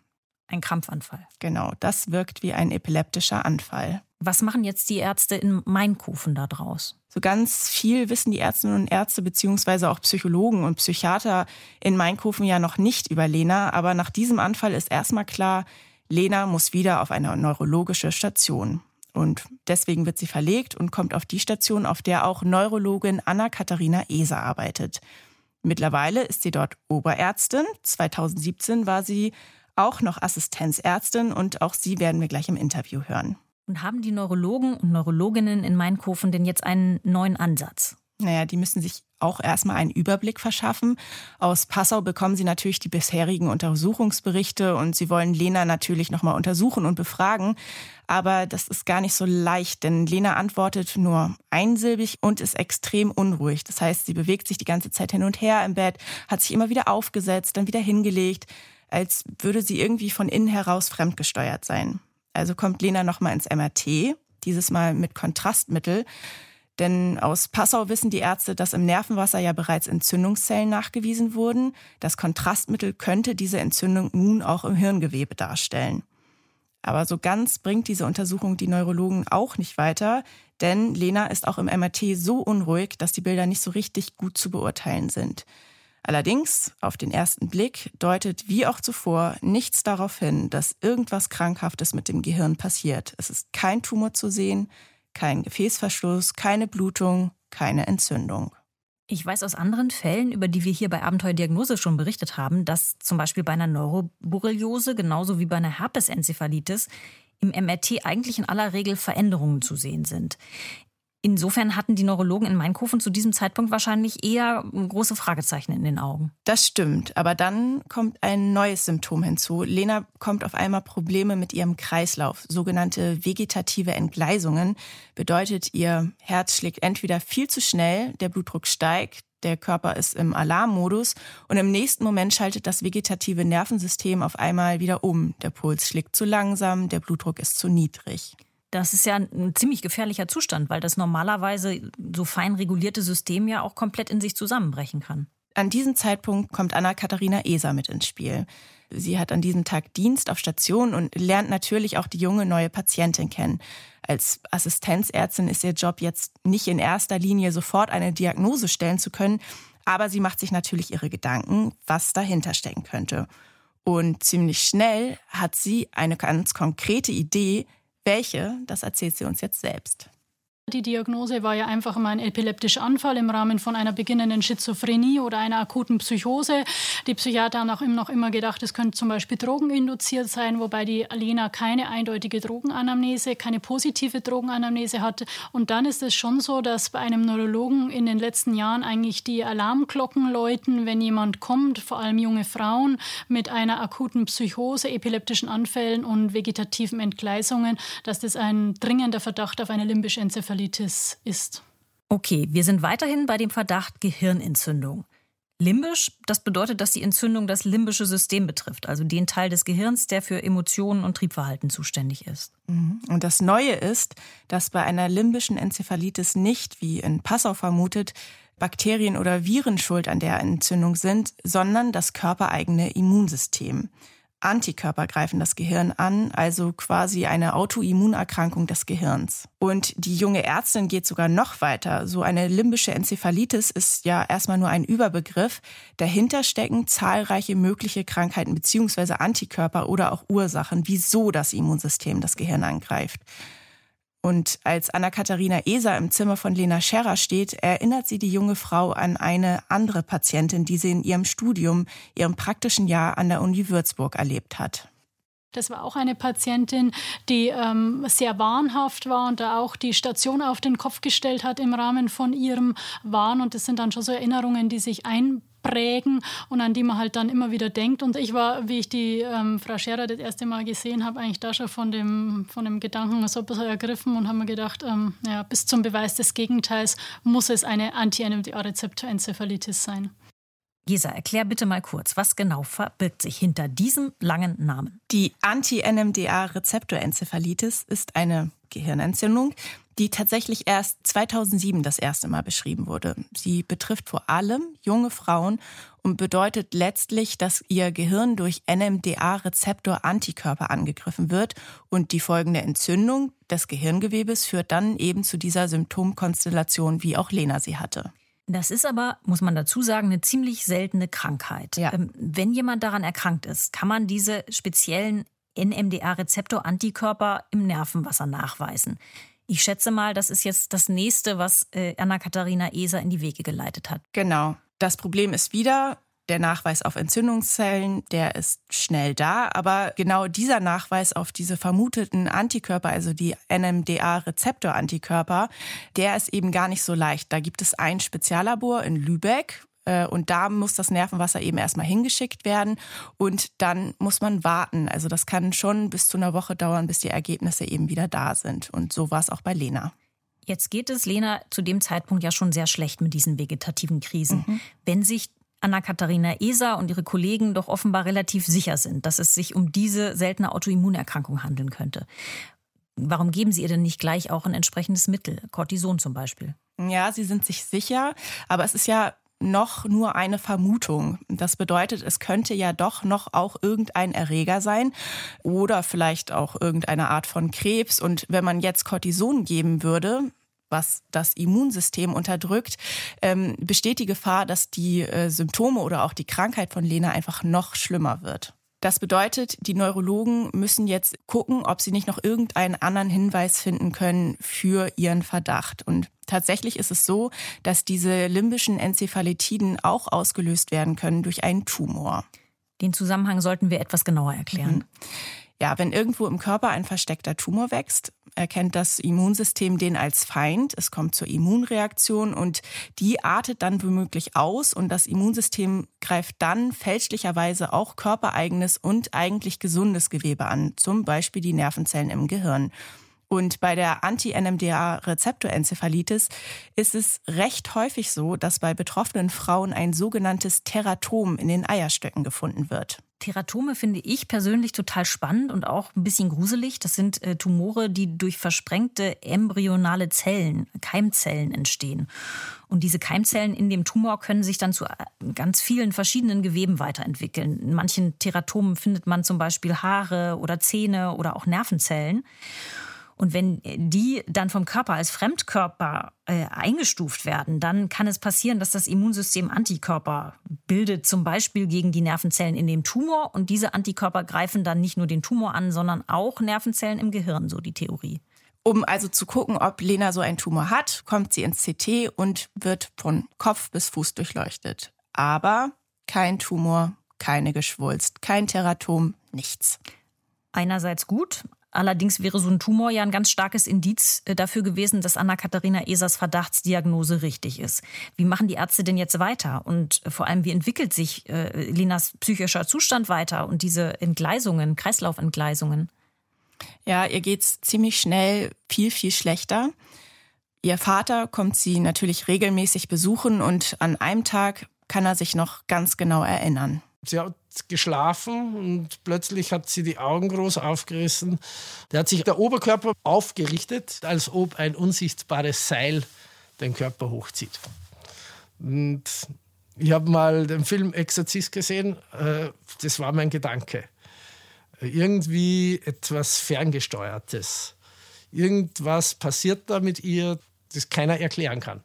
Ein Krampfanfall. Genau, das wirkt wie ein epileptischer Anfall. Was machen jetzt die Ärzte in Mainkofen da draus? So ganz viel wissen die Ärztinnen und Ärzte beziehungsweise auch Psychologen und Psychiater in Mainkofen ja noch nicht über Lena, aber nach diesem Anfall ist erstmal klar, Lena muss wieder auf eine neurologische Station. Und deswegen wird sie verlegt und kommt auf die Station, auf der auch Neurologin Anna-Katharina Eser arbeitet. Mittlerweile ist sie dort Oberärztin. 2017 war sie auch noch Assistenzärztin und auch sie werden wir gleich im Interview hören. Und haben die Neurologen und Neurologinnen in Mainkofen denn jetzt einen neuen Ansatz? Naja, die müssen sich auch erstmal einen Überblick verschaffen. Aus Passau bekommen sie natürlich die bisherigen Untersuchungsberichte und sie wollen Lena natürlich nochmal untersuchen und befragen. Aber das ist gar nicht so leicht, denn Lena antwortet nur einsilbig und ist extrem unruhig. Das heißt, sie bewegt sich die ganze Zeit hin und her im Bett, hat sich immer wieder aufgesetzt, dann wieder hingelegt, als würde sie irgendwie von innen heraus fremdgesteuert sein. Also kommt Lena nochmal ins MRT, dieses Mal mit Kontrastmittel. Denn aus Passau wissen die Ärzte, dass im Nervenwasser ja bereits Entzündungszellen nachgewiesen wurden. Das Kontrastmittel könnte diese Entzündung nun auch im Hirngewebe darstellen. Aber so ganz bringt diese Untersuchung die Neurologen auch nicht weiter, denn Lena ist auch im MRT so unruhig, dass die Bilder nicht so richtig gut zu beurteilen sind. Allerdings, auf den ersten Blick, deutet wie auch zuvor nichts darauf hin, dass irgendwas Krankhaftes mit dem Gehirn passiert. Es ist kein Tumor zu sehen, kein Gefäßverschluss, keine Blutung, keine Entzündung. Ich weiß aus anderen Fällen, über die wir hier bei Abenteuerdiagnose schon berichtet haben, dass zum Beispiel bei einer Neuroborreliose genauso wie bei einer Herpesenzephalitis im MRT eigentlich in aller Regel Veränderungen zu sehen sind. Insofern hatten die Neurologen in Mainkofen zu diesem Zeitpunkt wahrscheinlich eher große Fragezeichen in den Augen. Das stimmt, aber dann kommt ein neues Symptom hinzu. Lena bekommt auf einmal Probleme mit ihrem Kreislauf. Sogenannte vegetative Entgleisungen bedeutet, ihr Herz schlägt entweder viel zu schnell, der Blutdruck steigt, der Körper ist im Alarmmodus und im nächsten Moment schaltet das vegetative Nervensystem auf einmal wieder um. Der Puls schlägt zu langsam, der Blutdruck ist zu niedrig. Das ist ja ein ziemlich gefährlicher Zustand, weil das normalerweise so fein regulierte System ja auch komplett in sich zusammenbrechen kann. An diesem Zeitpunkt kommt Anna-Katharina Eser mit ins Spiel. Sie hat an diesem Tag Dienst auf Station und lernt natürlich auch die junge neue Patientin kennen. Als Assistenzärztin ist ihr Job jetzt nicht in erster Linie sofort eine Diagnose stellen zu können, aber sie macht sich natürlich ihre Gedanken, was dahinter stecken könnte. Und ziemlich schnell hat sie eine ganz konkrete Idee, welche, das erzählt sie uns jetzt selbst. Die Diagnose war ja einfach mal ein epileptischer Anfall im Rahmen von einer beginnenden Schizophrenie oder einer akuten Psychose. Die Psychiater haben auch immer noch immer gedacht, es könnte zum Beispiel drogeninduziert sein, wobei die Alena keine eindeutige Drogenanamnese, keine positive Drogenanamnese hatte. Und dann ist es schon so, dass bei einem Neurologen in den letzten Jahren eigentlich die Alarmglocken läuten, wenn jemand kommt, vor allem junge Frauen mit einer akuten Psychose, epileptischen Anfällen und vegetativen Entgleisungen, dass das ein dringender Verdacht auf eine limbische Enzephalitis Enzephalitis ist. Okay, wir sind weiterhin bei dem Verdacht Gehirnentzündung. Limbisch, das bedeutet, dass die Entzündung das limbische System betrifft, also den Teil des Gehirns, der für Emotionen und Triebverhalten zuständig ist. Mhm. Und das Neue ist, dass bei einer limbischen Enzephalitis nicht, wie in Passau vermutet, Bakterien oder Viren schuld an der Entzündung sind, sondern das körpereigene Immunsystem. Antikörper greifen das Gehirn an, also quasi eine Autoimmunerkrankung des Gehirns. Und die junge Ärztin geht sogar noch weiter. So eine limbische Enzephalitis ist ja erstmal nur ein Überbegriff. Dahinter stecken zahlreiche mögliche Krankheiten bzw. Antikörper oder auch Ursachen, wieso das Immunsystem das Gehirn angreift. Und als Anna-Katharina Eser im Zimmer von Lena Scherrer steht, erinnert sie die junge Frau an eine andere Patientin, die sie in ihrem Studium, ihrem praktischen Jahr an der Uni Würzburg erlebt hat. Das war auch eine Patientin, die ähm, sehr wahnhaft war und da auch die Station auf den Kopf gestellt hat im Rahmen von ihrem Wahn. Und das sind dann schon so Erinnerungen, die sich ein prägen und an die man halt dann immer wieder denkt. Und ich war, wie ich die ähm, Frau Scherer das erste Mal gesehen habe, eigentlich da schon von dem, von dem Gedanken so ein bisschen ergriffen und habe mir gedacht, ähm, ja, bis zum Beweis des Gegenteils muss es eine Anti-NMDA-Rezeptorenzephalitis sein. Gesa, erklär bitte mal kurz, was genau verbirgt sich hinter diesem langen Namen? Die Anti-NMDA-Rezeptorenzephalitis ist eine Gehirnentzündung, die tatsächlich erst 2007 das erste Mal beschrieben wurde. Sie betrifft vor allem junge Frauen und bedeutet letztlich, dass ihr Gehirn durch NMDA-Rezeptor-Antikörper angegriffen wird und die folgende Entzündung des Gehirngewebes führt dann eben zu dieser Symptomkonstellation, wie auch Lena sie hatte. Das ist aber, muss man dazu sagen, eine ziemlich seltene Krankheit. Ja. Ähm, wenn jemand daran erkrankt ist, kann man diese speziellen NMDA-Rezeptor-Antikörper im Nervenwasser nachweisen. Ich schätze mal, das ist jetzt das nächste, was äh, Anna-Katharina Eser in die Wege geleitet hat. Genau. Das Problem ist wieder, der Nachweis auf Entzündungszellen, der ist schnell da, aber genau dieser Nachweis auf diese vermuteten Antikörper, also die NMDA-Rezeptor-Antikörper, der ist eben gar nicht so leicht. Da gibt es ein Speziallabor in Lübeck, und da muss das Nervenwasser eben erstmal hingeschickt werden und dann muss man warten. Also das kann schon bis zu einer Woche dauern, bis die Ergebnisse eben wieder da sind. Und so war es auch bei Lena. Jetzt geht es Lena zu dem Zeitpunkt ja schon sehr schlecht mit diesen vegetativen Krisen. Mhm. Wenn sich Anna-Katharina Eser und ihre Kollegen doch offenbar relativ sicher sind, dass es sich um diese seltene Autoimmunerkrankung handeln könnte. Warum geben Sie ihr denn nicht gleich auch ein entsprechendes Mittel, Cortison zum Beispiel? Ja, sie sind sich sicher, aber es ist ja noch nur eine Vermutung. Das bedeutet, es könnte ja doch noch auch irgendein Erreger sein oder vielleicht auch irgendeine Art von Krebs. Und wenn man jetzt Cortison geben würde, was das Immunsystem unterdrückt, ähm, besteht die Gefahr, dass die äh, Symptome oder auch die Krankheit von Lena einfach noch schlimmer wird. Das bedeutet, die Neurologen müssen jetzt gucken, ob sie nicht noch irgendeinen anderen Hinweis finden können für ihren Verdacht. Und tatsächlich ist es so, dass diese limbischen Enzephalitiden auch ausgelöst werden können durch einen Tumor. Den Zusammenhang sollten wir etwas genauer erklären. Mhm. Ja, wenn irgendwo im Körper ein versteckter Tumor wächst, erkennt das Immunsystem den als Feind. Es kommt zur Immunreaktion und die artet dann womöglich aus und das Immunsystem greift dann fälschlicherweise auch körpereigenes und eigentlich gesundes Gewebe an, zum Beispiel die Nervenzellen im Gehirn. Und bei der Anti-NMDA-Rezeptorenzephalitis ist es recht häufig so, dass bei betroffenen Frauen ein sogenanntes Teratom in den Eierstöcken gefunden wird. Teratome finde ich persönlich total spannend und auch ein bisschen gruselig. Das sind äh, Tumore, die durch versprengte embryonale Zellen, Keimzellen entstehen. Und diese Keimzellen in dem Tumor können sich dann zu äh, ganz vielen verschiedenen Geweben weiterentwickeln. In manchen Teratomen findet man zum Beispiel Haare oder Zähne oder auch Nervenzellen. Und wenn die dann vom Körper als Fremdkörper äh, eingestuft werden, dann kann es passieren, dass das Immunsystem Antikörper bildet, zum Beispiel gegen die Nervenzellen in dem Tumor. Und diese Antikörper greifen dann nicht nur den Tumor an, sondern auch Nervenzellen im Gehirn, so die Theorie. Um also zu gucken, ob Lena so einen Tumor hat, kommt sie ins CT und wird von Kopf bis Fuß durchleuchtet. Aber kein Tumor, keine Geschwulst, kein Teratom, nichts. Einerseits gut, Allerdings wäre so ein Tumor ja ein ganz starkes Indiz äh, dafür gewesen, dass Anna-Katharina Esers Verdachtsdiagnose richtig ist. Wie machen die Ärzte denn jetzt weiter? Und äh, vor allem, wie entwickelt sich äh, Lenas psychischer Zustand weiter und diese Entgleisungen, Kreislaufentgleisungen? Ja, ihr geht's ziemlich schnell viel, viel schlechter. Ihr Vater kommt sie natürlich regelmäßig besuchen und an einem Tag kann er sich noch ganz genau erinnern. Sie hat geschlafen und plötzlich hat sie die Augen groß aufgerissen. Da hat sich der Oberkörper aufgerichtet, als ob ein unsichtbares Seil den Körper hochzieht. Und ich habe mal den Film Exorzist gesehen, äh, das war mein Gedanke. Irgendwie etwas Ferngesteuertes. Irgendwas passiert da mit ihr, das keiner erklären kann.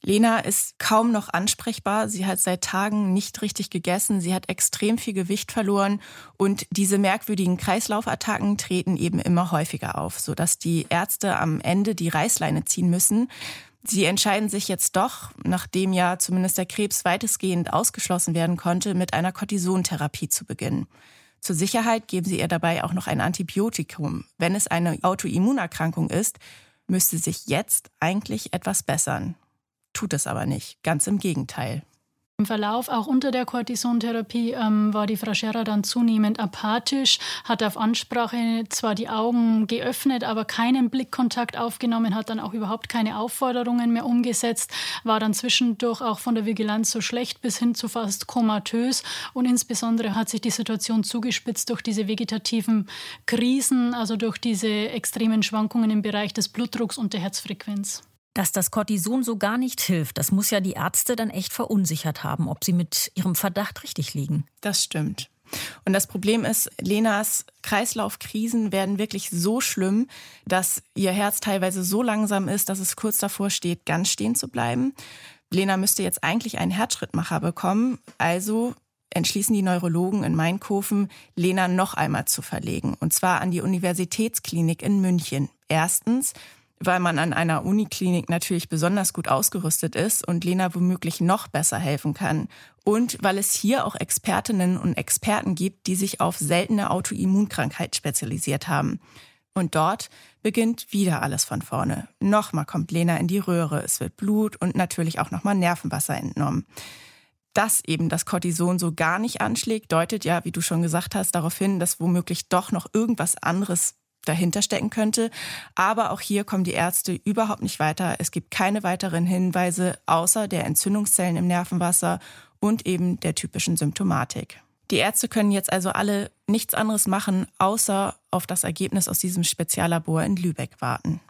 Lena ist kaum noch ansprechbar. Sie hat seit Tagen nicht richtig gegessen. Sie hat extrem viel Gewicht verloren. Und diese merkwürdigen Kreislaufattacken treten eben immer häufiger auf, sodass die Ärzte am Ende die Reißleine ziehen müssen. Sie entscheiden sich jetzt doch, nachdem ja zumindest der Krebs weitestgehend ausgeschlossen werden konnte, mit einer Cortisontherapie zu beginnen. Zur Sicherheit geben sie ihr dabei auch noch ein Antibiotikum. Wenn es eine Autoimmunerkrankung ist, müsste sich jetzt eigentlich etwas bessern tut es aber nicht. Ganz im Gegenteil. Im Verlauf, auch unter der Cortisontherapie, ähm, war die Frau Scherer dann zunehmend apathisch, hat auf Ansprache zwar die Augen geöffnet, aber keinen Blickkontakt aufgenommen, hat dann auch überhaupt keine Aufforderungen mehr umgesetzt, war dann zwischendurch auch von der Vigilanz so schlecht bis hin zu fast komatös. Und insbesondere hat sich die Situation zugespitzt durch diese vegetativen Krisen, also durch diese extremen Schwankungen im Bereich des Blutdrucks und der Herzfrequenz. Dass das Cortison so gar nicht hilft, das muss ja die Ärzte dann echt verunsichert haben, ob sie mit ihrem Verdacht richtig liegen. Das stimmt. Und das Problem ist, Lenas Kreislaufkrisen werden wirklich so schlimm, dass ihr Herz teilweise so langsam ist, dass es kurz davor steht, ganz stehen zu bleiben. Lena müsste jetzt eigentlich einen Herzschrittmacher bekommen. Also entschließen die Neurologen in Mainkofen, Lena noch einmal zu verlegen, und zwar an die Universitätsklinik in München. Erstens, weil man an einer Uniklinik natürlich besonders gut ausgerüstet ist und Lena womöglich noch besser helfen kann. Und weil es hier auch Expertinnen und Experten gibt, die sich auf seltene Autoimmunkrankheit spezialisiert haben. Und dort beginnt wieder alles von vorne. Nochmal kommt Lena in die Röhre, es wird Blut und natürlich auch nochmal Nervenwasser entnommen. Dass eben das Cortison so gar nicht anschlägt, deutet ja, wie du schon gesagt hast, darauf hin, dass womöglich doch noch irgendwas anderes dahinter stecken könnte. Aber auch hier kommen die Ärzte überhaupt nicht weiter. Es gibt keine weiteren Hinweise außer der Entzündungszellen im Nervenwasser und eben der typischen Symptomatik. Die Ärzte können jetzt also alle nichts anderes machen, außer auf das Ergebnis aus diesem Speziallabor in Lübeck warten.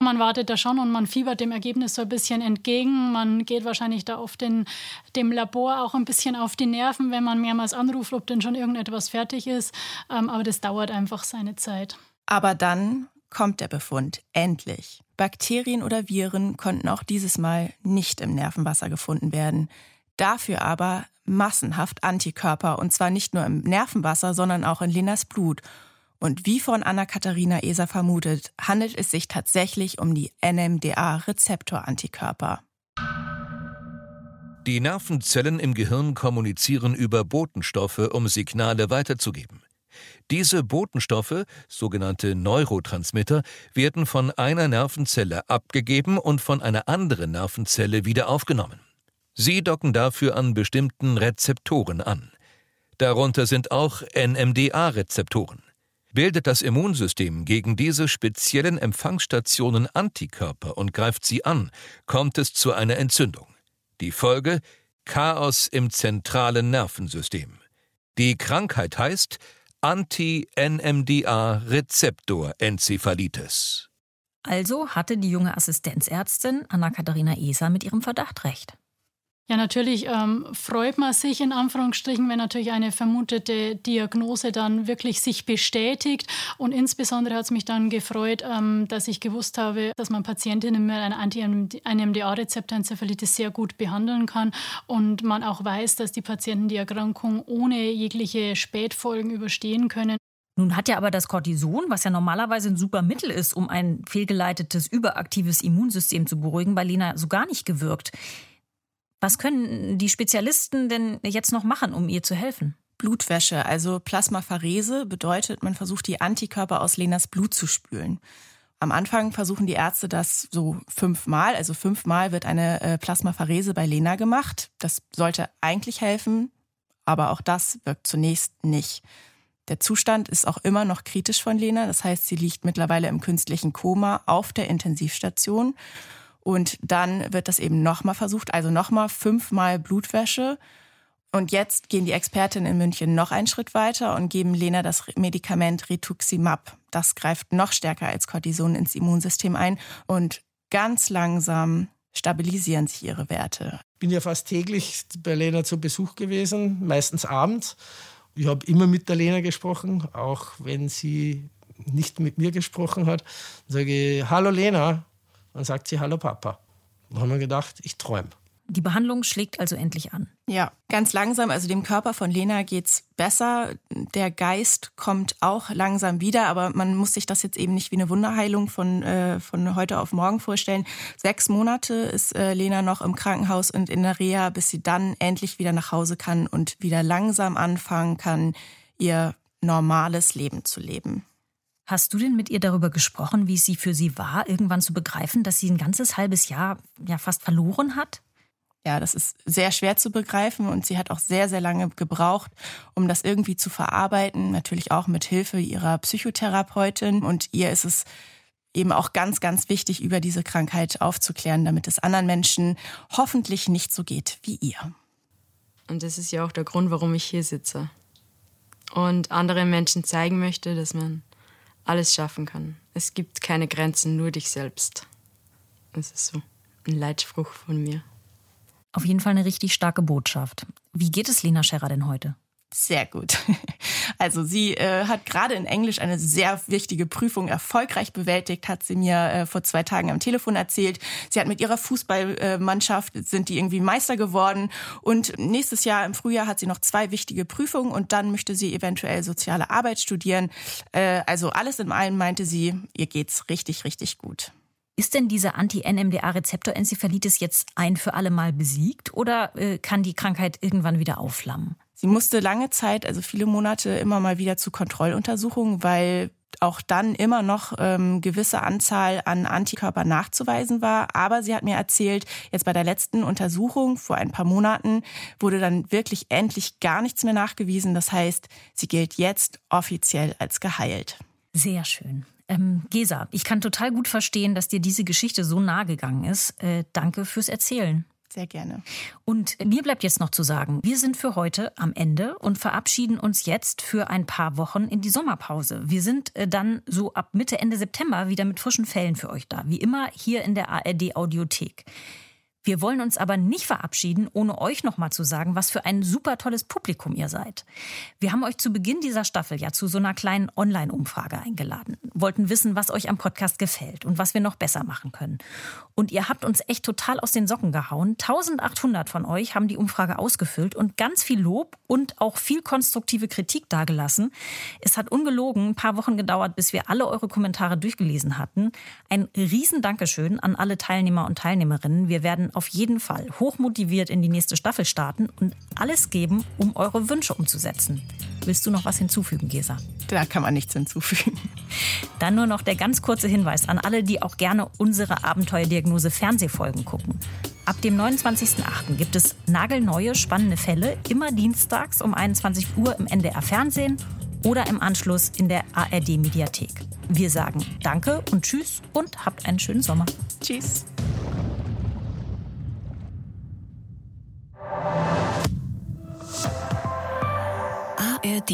Man wartet da schon und man fiebert dem Ergebnis so ein bisschen entgegen. Man geht wahrscheinlich da auf den, dem Labor auch ein bisschen auf die Nerven, wenn man mehrmals anruft, ob denn schon irgendetwas fertig ist. Ähm, aber das dauert einfach seine Zeit. Aber dann kommt der Befund, endlich. Bakterien oder Viren konnten auch dieses Mal nicht im Nervenwasser gefunden werden. Dafür aber massenhaft Antikörper, und zwar nicht nur im Nervenwasser, sondern auch in Lenas Blut. Und wie von Anna-Katharina Eser vermutet, handelt es sich tatsächlich um die NMDA-Rezeptor-Antikörper. Die Nervenzellen im Gehirn kommunizieren über Botenstoffe, um Signale weiterzugeben. Diese Botenstoffe, sogenannte Neurotransmitter, werden von einer Nervenzelle abgegeben und von einer anderen Nervenzelle wieder aufgenommen. Sie docken dafür an bestimmten Rezeptoren an. Darunter sind auch NMDA-Rezeptoren. Bildet das Immunsystem gegen diese speziellen Empfangsstationen Antikörper und greift sie an, kommt es zu einer Entzündung. Die Folge Chaos im zentralen Nervensystem. Die Krankheit heißt Anti-NMDA-Rezeptor-Enzephalitis. Also hatte die junge Assistenzärztin Anna-Katharina Eser mit ihrem Verdacht recht. Ja, natürlich ähm, freut man sich in Anführungsstrichen, wenn natürlich eine vermutete Diagnose dann wirklich sich bestätigt. Und insbesondere hat es mich dann gefreut, ähm, dass ich gewusst habe, dass man Patientinnen mit einer Anti-NMDA-Rezeptorenzephalitis sehr gut behandeln kann und man auch weiß, dass die Patienten die Erkrankung ohne jegliche Spätfolgen überstehen können. Nun hat ja aber das Cortison, was ja normalerweise ein super Mittel ist, um ein fehlgeleitetes, überaktives Immunsystem zu beruhigen, bei Lena so gar nicht gewirkt. Was können die Spezialisten denn jetzt noch machen, um ihr zu helfen? Blutwäsche, also Plasmapherese, bedeutet, man versucht die Antikörper aus Lenas Blut zu spülen. Am Anfang versuchen die Ärzte das so fünfmal, also fünfmal wird eine äh, Plasmapherese bei Lena gemacht. Das sollte eigentlich helfen, aber auch das wirkt zunächst nicht. Der Zustand ist auch immer noch kritisch von Lena, das heißt, sie liegt mittlerweile im künstlichen Koma auf der Intensivstation und dann wird das eben nochmal versucht, also nochmal fünfmal Blutwäsche. Und jetzt gehen die Expertinnen in München noch einen Schritt weiter und geben Lena das Medikament Rituximab. Das greift noch stärker als Cortison ins Immunsystem ein und ganz langsam stabilisieren sich ihre Werte. Ich bin ja fast täglich bei Lena zu Besuch gewesen, meistens abends. Ich habe immer mit der Lena gesprochen, auch wenn sie nicht mit mir gesprochen hat. Dann sage ich, hallo Lena, dann sagt sie Hallo Papa. Dann haben wir gedacht, ich träume. Die Behandlung schlägt also endlich an. Ja, ganz langsam. Also dem Körper von Lena geht's besser. Der Geist kommt auch langsam wieder, aber man muss sich das jetzt eben nicht wie eine Wunderheilung von, äh, von heute auf morgen vorstellen. Sechs Monate ist äh, Lena noch im Krankenhaus und in der Reha, bis sie dann endlich wieder nach Hause kann und wieder langsam anfangen kann, ihr normales Leben zu leben. Hast du denn mit ihr darüber gesprochen, wie es sie für sie war, irgendwann zu begreifen, dass sie ein ganzes halbes Jahr ja fast verloren hat? Ja, das ist sehr schwer zu begreifen und sie hat auch sehr, sehr lange gebraucht, um das irgendwie zu verarbeiten. Natürlich auch mit Hilfe ihrer Psychotherapeutin. Und ihr ist es eben auch ganz, ganz wichtig, über diese Krankheit aufzuklären, damit es anderen Menschen hoffentlich nicht so geht wie ihr. Und das ist ja auch der Grund, warum ich hier sitze. Und anderen Menschen zeigen möchte, dass man alles schaffen kann. Es gibt keine Grenzen, nur dich selbst. Das ist so ein Leitspruch von mir. Auf jeden Fall eine richtig starke Botschaft. Wie geht es Lena Scherrer denn heute? Sehr gut. Also sie äh, hat gerade in Englisch eine sehr wichtige Prüfung erfolgreich bewältigt, hat sie mir äh, vor zwei Tagen am Telefon erzählt. Sie hat mit ihrer Fußballmannschaft sind die irgendwie Meister geworden und nächstes Jahr im Frühjahr hat sie noch zwei wichtige Prüfungen und dann möchte sie eventuell soziale Arbeit studieren. Äh, also alles in allem meinte sie, ihr geht's richtig, richtig gut. Ist denn diese Anti-NMDA-Rezeptorenzephalitis jetzt ein für alle Mal besiegt oder äh, kann die Krankheit irgendwann wieder aufflammen? Sie musste lange Zeit, also viele Monate, immer mal wieder zu Kontrolluntersuchungen, weil auch dann immer noch ähm, gewisse Anzahl an Antikörpern nachzuweisen war. Aber sie hat mir erzählt, jetzt bei der letzten Untersuchung vor ein paar Monaten wurde dann wirklich endlich gar nichts mehr nachgewiesen. Das heißt, sie gilt jetzt offiziell als geheilt. Sehr schön. Ähm, Gesa, ich kann total gut verstehen, dass dir diese Geschichte so nahe gegangen ist. Äh, danke fürs Erzählen. Sehr gerne. Und mir bleibt jetzt noch zu sagen, wir sind für heute am Ende und verabschieden uns jetzt für ein paar Wochen in die Sommerpause. Wir sind äh, dann so ab Mitte, Ende September wieder mit frischen Fällen für euch da. Wie immer hier in der ARD Audiothek. Wir wollen uns aber nicht verabschieden, ohne euch nochmal zu sagen, was für ein super tolles Publikum ihr seid. Wir haben euch zu Beginn dieser Staffel ja zu so einer kleinen Online-Umfrage eingeladen, wollten wissen, was euch am Podcast gefällt und was wir noch besser machen können. Und ihr habt uns echt total aus den Socken gehauen. 1800 von euch haben die Umfrage ausgefüllt und ganz viel Lob und auch viel konstruktive Kritik dargelassen. Es hat ungelogen ein paar Wochen gedauert, bis wir alle eure Kommentare durchgelesen hatten. Ein riesen Dankeschön an alle Teilnehmer und Teilnehmerinnen. Wir werden auf jeden Fall hochmotiviert in die nächste Staffel starten und alles geben, um eure Wünsche umzusetzen. Willst du noch was hinzufügen, Gesa? Da kann man nichts hinzufügen. Dann nur noch der ganz kurze Hinweis an alle, die auch gerne unsere Abenteuerdiagnose Fernsehfolgen gucken. Ab dem 29.08. gibt es nagelneue, spannende Fälle, immer dienstags um 21 Uhr im NDR Fernsehen oder im Anschluss in der ARD Mediathek. Wir sagen Danke und Tschüss und habt einen schönen Sommer. Tschüss. ARD